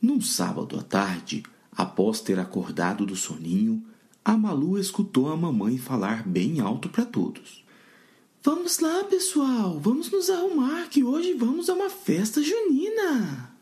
Num sábado à tarde, após ter acordado do soninho, a Malu escutou a mamãe falar bem alto para todos. Vamos lá, pessoal, vamos nos arrumar que hoje vamos a uma festa junina.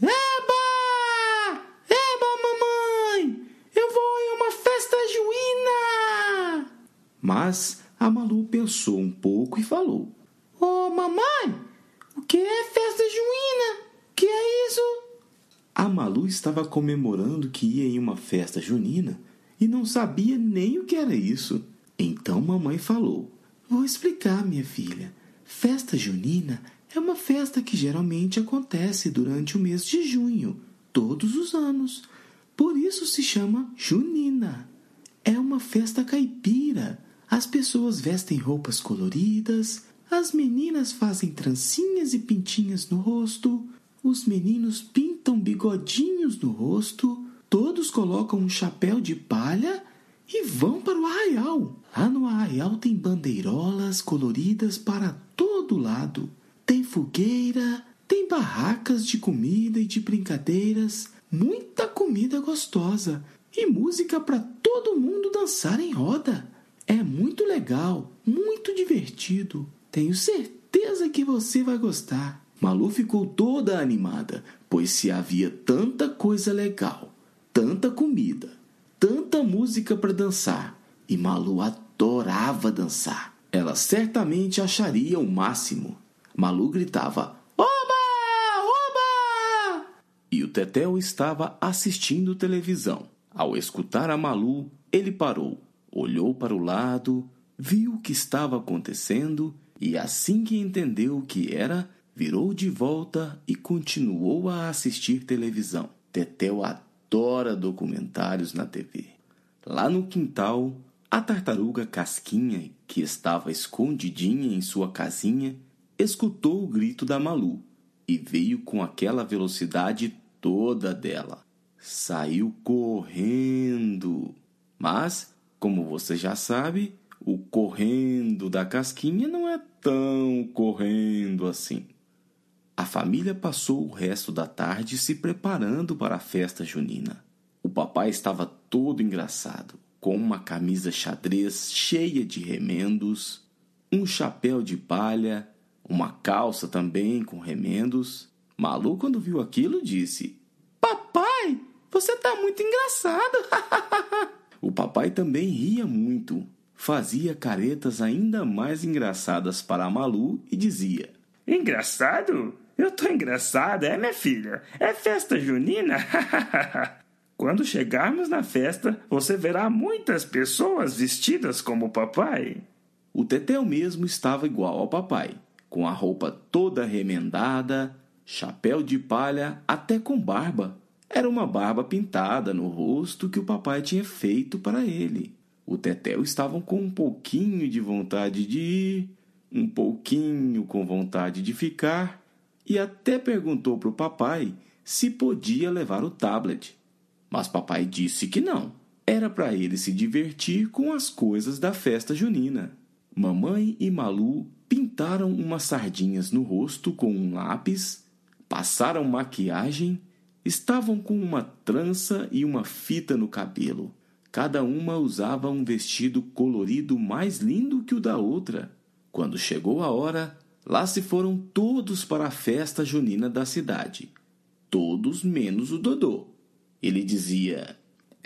Eba! Eba, mamãe! Eu vou em uma festa junina! Mas a Malu pensou um pouco e falou: Ô, oh, mamãe, o que é festa junina? Que é isso? A Malu estava comemorando que ia em uma festa junina e não sabia nem o que era isso. Então mamãe falou: Vou explicar, minha filha. Festa junina é uma festa que geralmente acontece durante o mês de junho, todos os anos. Por isso se chama junina. É uma festa caipira. As pessoas vestem roupas coloridas, as meninas fazem trancinhas e pintinhas no rosto, os meninos pintam bigodinhos no rosto, todos colocam um chapéu de palha e vão para o arraial. Lá no arraial tem bandeirolas coloridas para todo lado. Tem fogueira, tem barracas de comida e de brincadeiras, muita comida gostosa e música para todo mundo dançar em roda. É muito legal, muito divertido. Tenho certeza que você vai gostar. Malu ficou toda animada, pois se havia tanta coisa legal, tanta comida, tanta música para dançar e Malu adorava dançar. Ela certamente acharia o máximo. Malu gritava: Oba! Oba! E o Tetel estava assistindo televisão. Ao escutar a Malu, ele parou, olhou para o lado, viu o que estava acontecendo e, assim que entendeu o que era, virou de volta e continuou a assistir televisão. Tetel adora documentários na TV. Lá no quintal, a tartaruga Casquinha, que estava escondidinha em sua casinha, escutou o grito da Malu e veio com aquela velocidade toda dela. Saiu correndo. Mas, como você já sabe, o correndo da Casquinha não é tão correndo assim. A família passou o resto da tarde se preparando para a festa junina. O papai estava todo engraçado, com uma camisa xadrez cheia de remendos, um chapéu de palha, uma calça também com remendos. Malu, quando viu aquilo, disse: Papai, você tá muito engraçado. o papai também ria muito, fazia caretas ainda mais engraçadas para Malu e dizia: Engraçado? Eu tô engraçada, é minha filha? É festa junina? Quando chegarmos na festa, você verá muitas pessoas vestidas como papai. O Tetel mesmo estava igual ao papai, com a roupa toda remendada, chapéu de palha, até com barba. Era uma barba pintada no rosto que o papai tinha feito para ele. O Tetel estava com um pouquinho de vontade de ir, um pouquinho com vontade de ficar, e até perguntou para o papai se podia levar o tablet. Mas papai disse que não. Era para ele se divertir com as coisas da festa junina. Mamãe e Malu pintaram umas sardinhas no rosto com um lápis, passaram maquiagem, estavam com uma trança e uma fita no cabelo. Cada uma usava um vestido colorido mais lindo que o da outra. Quando chegou a hora, Lá se foram todos para a festa junina da cidade. Todos menos o Dodô. Ele dizia: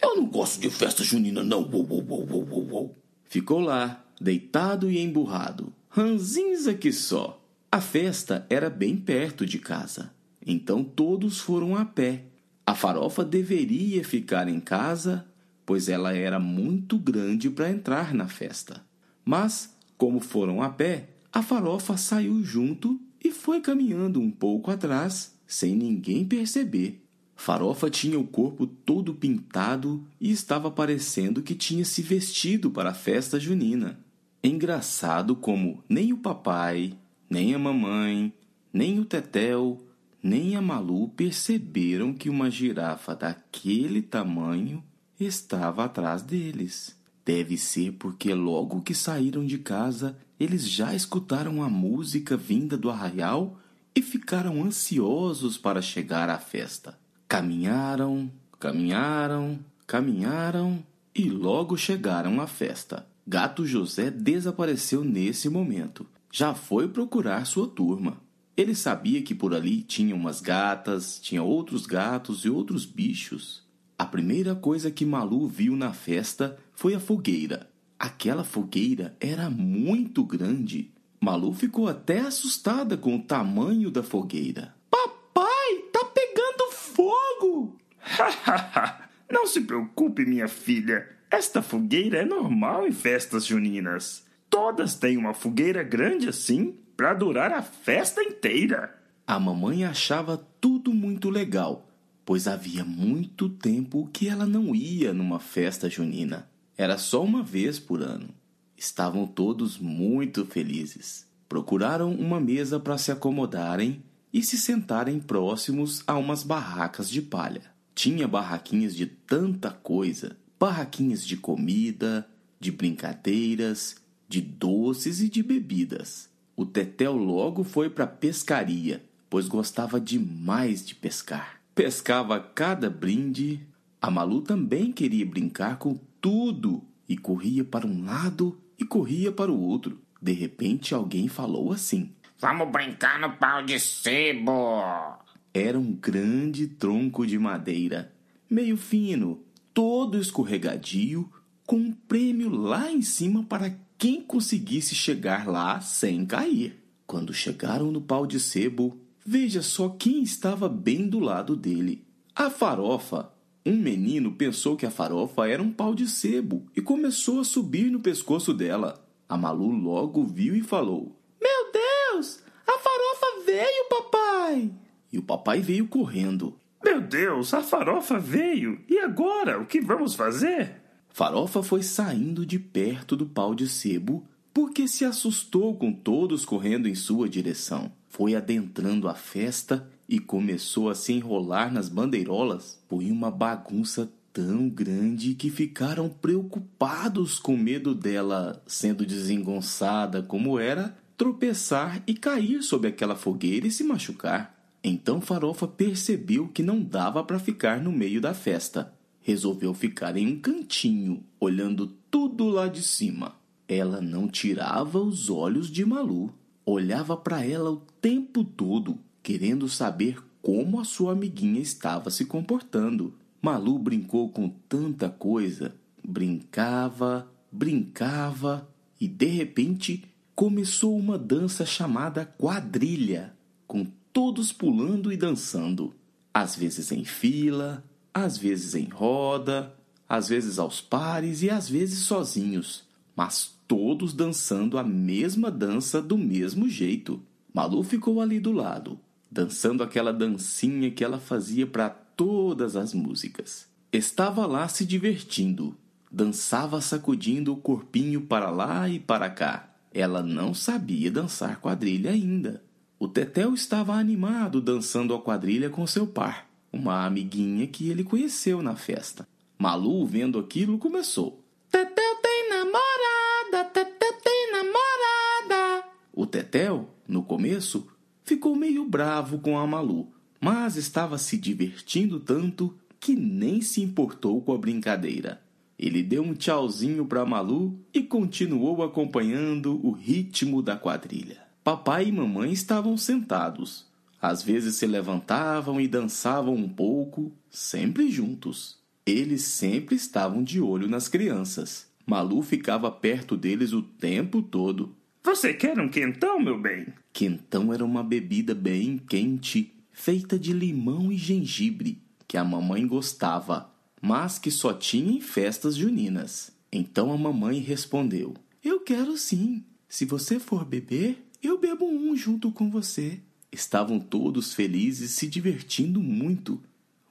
Eu não gosto de festa junina, não. Uou, uou, uou. Ficou lá, deitado e emburrado. Ranzinza que só. A festa era bem perto de casa. Então todos foram a pé. A farofa deveria ficar em casa, pois ela era muito grande para entrar na festa. Mas, como foram a pé, a farofa saiu junto e foi caminhando um pouco atrás, sem ninguém perceber. Farofa tinha o corpo todo pintado e estava parecendo que tinha se vestido para a festa junina. Engraçado como nem o papai, nem a mamãe, nem o Tetel, nem a Malu perceberam que uma girafa daquele tamanho estava atrás deles. Deve ser porque logo que saíram de casa, eles já escutaram a música vinda do arraial e ficaram ansiosos para chegar à festa. Caminharam, caminharam, caminharam e logo chegaram à festa. Gato José desapareceu nesse momento. Já foi procurar sua turma. Ele sabia que por ali tinha umas gatas, tinha outros gatos e outros bichos. Primeira coisa que Malu viu na festa foi a fogueira. Aquela fogueira era muito grande. Malu ficou até assustada com o tamanho da fogueira. Papai, tá pegando fogo! Não se preocupe, minha filha. Esta fogueira é normal em festas juninas. Todas têm uma fogueira grande assim para durar a festa inteira. A mamãe achava tudo muito legal, pois havia muito tempo que ela não ia numa festa junina. Era só uma vez por ano. Estavam todos muito felizes. Procuraram uma mesa para se acomodarem e se sentarem próximos a umas barracas de palha. Tinha barraquinhas de tanta coisa barraquinhas de comida, de brincadeiras, de doces e de bebidas. O Tetel logo foi para a pescaria, pois gostava demais de pescar. Pescava cada brinde. A Malu também queria brincar com tudo e corria para um lado e corria para o outro. De repente alguém falou assim: Vamos brincar no pau de sebo! Era um grande tronco de madeira, meio fino, todo escorregadio, com um prêmio lá em cima para quem conseguisse chegar lá sem cair. Quando chegaram no pau de sebo, veja só quem estava bem do lado dele. A farofa. Um menino pensou que a farofa era um pau de sebo e começou a subir no pescoço dela. A Malu logo viu e falou: Meu Deus! A farofa veio, papai! E o papai veio correndo. Meu Deus, a farofa veio! E agora? O que vamos fazer? Farofa foi saindo de perto do pau de sebo porque se assustou com todos correndo em sua direção. Foi adentrando a festa e começou a se enrolar nas bandeirolas. Foi uma bagunça tão grande que ficaram preocupados com medo dela, sendo desengonçada como era, tropeçar e cair sob aquela fogueira e se machucar. Então Farofa percebeu que não dava para ficar no meio da festa. Resolveu ficar em um cantinho, olhando tudo lá de cima. Ela não tirava os olhos de Malu. Olhava para ela o tempo todo, querendo saber como a sua amiguinha estava se comportando. Malu brincou com tanta coisa, brincava, brincava e de repente começou uma dança chamada quadrilha, com todos pulando e dançando, às vezes em fila, às vezes em roda, às vezes aos pares e às vezes sozinhos, mas todos dançando a mesma dança do mesmo jeito. Malu ficou ali do lado, dançando aquela dancinha que ela fazia para todas as músicas. Estava lá se divertindo, dançava sacudindo o corpinho para lá e para cá. Ela não sabia dançar quadrilha ainda. O Tetel estava animado dançando a quadrilha com seu par, uma amiguinha que ele conheceu na festa. Malu, vendo aquilo, começou. Tetel tem namorada, Tetel tem namorada. O Tetel, no começo, ficou meio bravo com a Malu, mas estava se divertindo tanto que nem se importou com a brincadeira. Ele deu um tchauzinho para Malu e continuou acompanhando o ritmo da quadrilha. Papai e mamãe estavam sentados. Às vezes se levantavam e dançavam um pouco, sempre juntos. Eles sempre estavam de olho nas crianças. Malu ficava perto deles o tempo todo. Você quer um quentão, meu bem? Quentão era uma bebida bem quente, feita de limão e gengibre, que a mamãe gostava, mas que só tinha em festas juninas. Então a mamãe respondeu: Eu quero sim. Se você for beber, eu bebo um junto com você. Estavam todos felizes, se divertindo muito.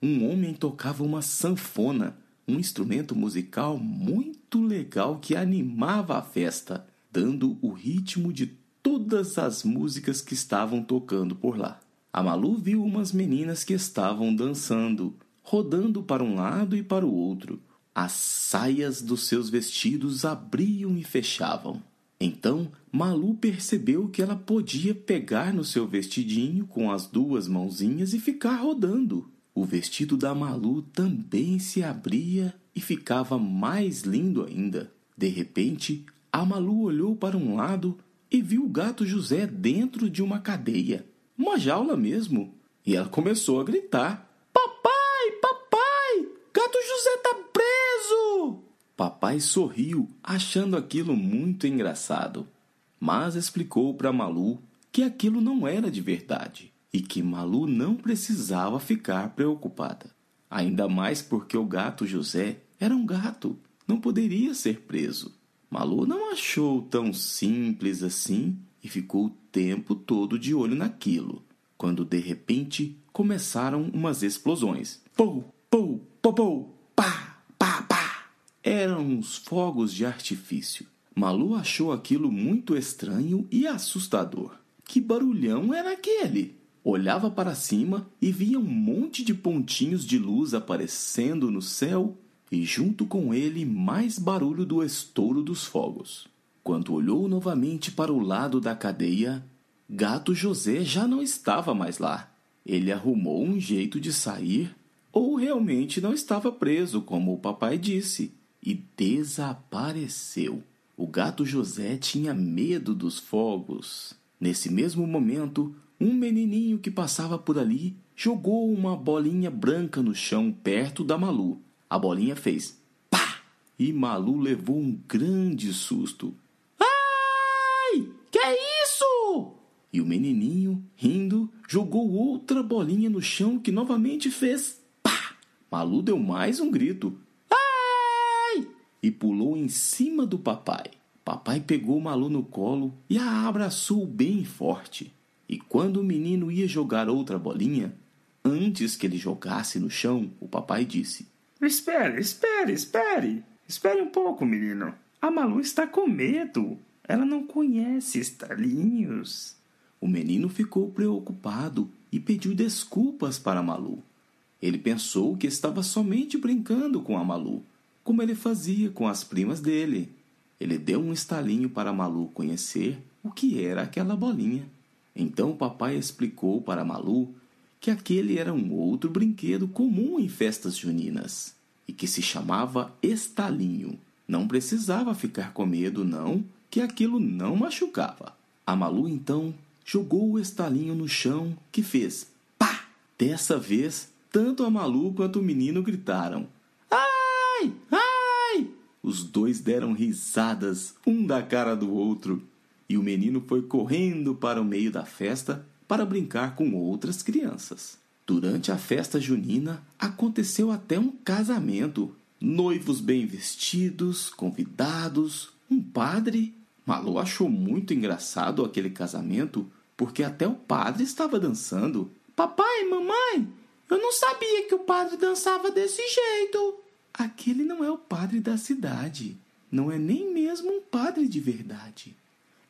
Um homem tocava uma sanfona, um instrumento musical muito legal que animava a festa, dando o ritmo de todas as músicas que estavam tocando por lá. A Malu viu umas meninas que estavam dançando, rodando para um lado e para o outro. As saias dos seus vestidos abriam e fechavam. Então Malu percebeu que ela podia pegar no seu vestidinho com as duas mãozinhas e ficar rodando. O vestido da Malu também se abria e ficava mais lindo ainda. De repente, a Malu olhou para um lado e viu o gato José dentro de uma cadeia, uma jaula mesmo, e ela começou a gritar: Papai, papai, gato José tá preso! Papai sorriu, achando aquilo muito engraçado, mas explicou para Malu que aquilo não era de verdade e que Malu não precisava ficar preocupada. Ainda mais porque o gato José era um gato, não poderia ser preso. Malu não achou tão simples assim e ficou o tempo todo de olho naquilo, quando de repente começaram umas explosões. Pou, pou, pou, pou, pá, pá, pá. Eram uns fogos de artifício. Malu achou aquilo muito estranho e assustador. Que barulhão era aquele? Olhava para cima e via um monte de pontinhos de luz aparecendo no céu e junto com ele mais barulho do estouro dos fogos. Quando olhou novamente para o lado da cadeia, Gato José já não estava mais lá. Ele arrumou um jeito de sair, ou realmente não estava preso, como o papai disse, e desapareceu. O gato José tinha medo dos fogos. Nesse mesmo momento, um menininho que passava por ali jogou uma bolinha branca no chão perto da Malu. A bolinha fez pá! E Malu levou um grande susto. Ai! Que é isso? E o menininho, rindo, jogou outra bolinha no chão que novamente fez pá! Malu deu mais um grito. Ai! E pulou em cima do papai. Papai pegou Malu no colo e a abraçou bem forte. E quando o menino ia jogar outra bolinha, antes que ele jogasse no chão, o papai disse: Espere, espere, espere. Espere um pouco, menino. A Malu está com medo. Ela não conhece estalinhos. O menino ficou preocupado e pediu desculpas para a Malu. Ele pensou que estava somente brincando com a Malu, como ele fazia com as primas dele. Ele deu um estalinho para a Malu conhecer o que era aquela bolinha. Então o papai explicou para Malu que aquele era um outro brinquedo comum em festas juninas e que se chamava estalinho. Não precisava ficar com medo, não, que aquilo não machucava. A Malu então jogou o estalinho no chão, que fez pá! Dessa vez, tanto a Malu quanto o menino gritaram: Ai! Ai! Os dois deram risadas, um da cara do outro, e o menino foi correndo para o meio da festa para brincar com outras crianças. Durante a festa junina aconteceu até um casamento. Noivos bem vestidos, convidados, um padre. Malu achou muito engraçado aquele casamento porque até o padre estava dançando. Papai, mamãe, eu não sabia que o padre dançava desse jeito. Aquele não é o padre da cidade. Não é nem mesmo um padre de verdade.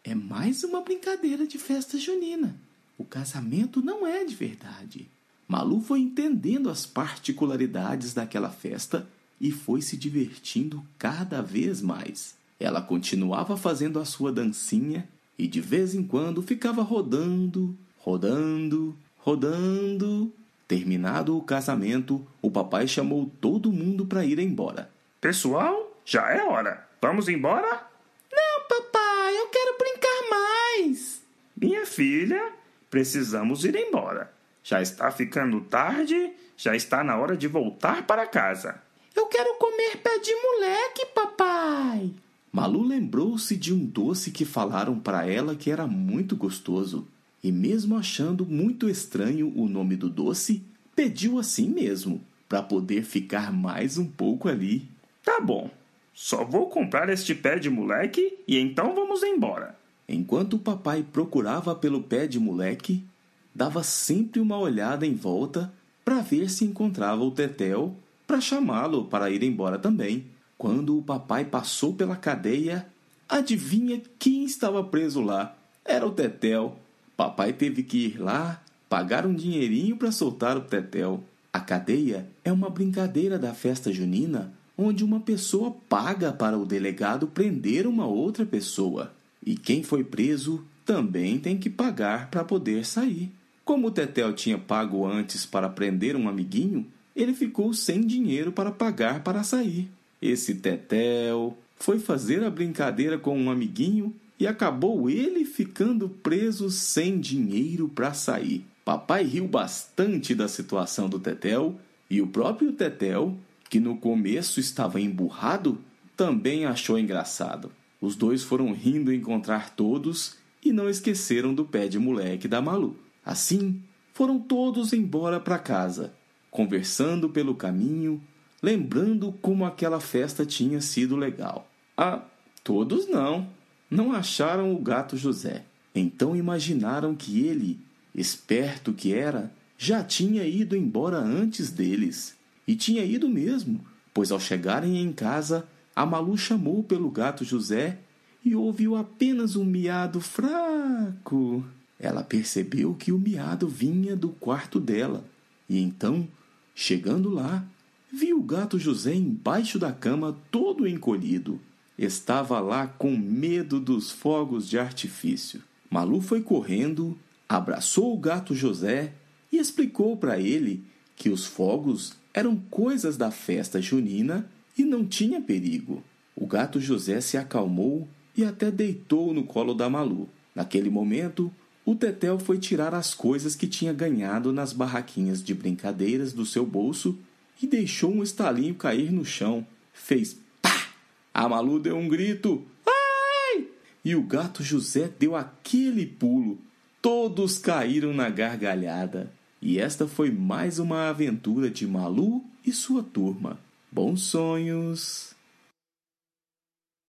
É mais uma brincadeira de festa junina. O casamento não é de verdade. Malu foi entendendo as particularidades daquela festa e foi se divertindo cada vez mais. Ela continuava fazendo a sua dancinha e de vez em quando ficava rodando, rodando, rodando. Terminado o casamento, o papai chamou todo mundo para ir embora. Pessoal, já é hora. Vamos embora? Não, papai, Minha filha, precisamos ir embora. Já está ficando tarde, já está na hora de voltar para casa. Eu quero comer pé de moleque, papai. Malu lembrou-se de um doce que falaram para ela que era muito gostoso. E mesmo achando muito estranho o nome do doce, pediu assim mesmo, para poder ficar mais um pouco ali. Tá bom. Só vou comprar este pé de moleque e então vamos embora. Enquanto o papai procurava pelo pé de moleque, dava sempre uma olhada em volta para ver se encontrava o Tetel para chamá-lo para ir embora também. Quando o papai passou pela cadeia, adivinha quem estava preso lá? Era o Tetel. Papai teve que ir lá, pagar um dinheirinho para soltar o Tetel. A cadeia é uma brincadeira da festa junina onde uma pessoa paga para o delegado prender uma outra pessoa. E quem foi preso também tem que pagar para poder sair. Como o Tetel tinha pago antes para prender um amiguinho, ele ficou sem dinheiro para pagar para sair. Esse Tetel foi fazer a brincadeira com um amiguinho e acabou ele ficando preso sem dinheiro para sair. Papai riu bastante da situação do Tetel e o próprio Tetel, que no começo estava emburrado, também achou engraçado. Os dois foram rindo encontrar todos e não esqueceram do pé de moleque da Malu. Assim, foram todos embora para casa, conversando pelo caminho, lembrando como aquela festa tinha sido legal. Ah, todos não. Não acharam o gato José. Então imaginaram que ele, esperto que era, já tinha ido embora antes deles. E tinha ido mesmo, pois ao chegarem em casa, a Malu chamou pelo gato José e ouviu apenas um miado fraco. Ela percebeu que o miado vinha do quarto dela e então, chegando lá, viu o gato José embaixo da cama todo encolhido. Estava lá com medo dos fogos de artifício. Malu foi correndo, abraçou o gato José e explicou para ele que os fogos eram coisas da festa junina e não tinha perigo. O gato José se acalmou e até deitou no colo da Malu. Naquele momento, o Tetel foi tirar as coisas que tinha ganhado nas barraquinhas de brincadeiras do seu bolso e deixou um estalinho cair no chão. Fez pá! A Malu deu um grito. Ai! E o gato José deu aquele pulo. Todos caíram na gargalhada. E esta foi mais uma aventura de Malu e sua turma. Bons sonhos!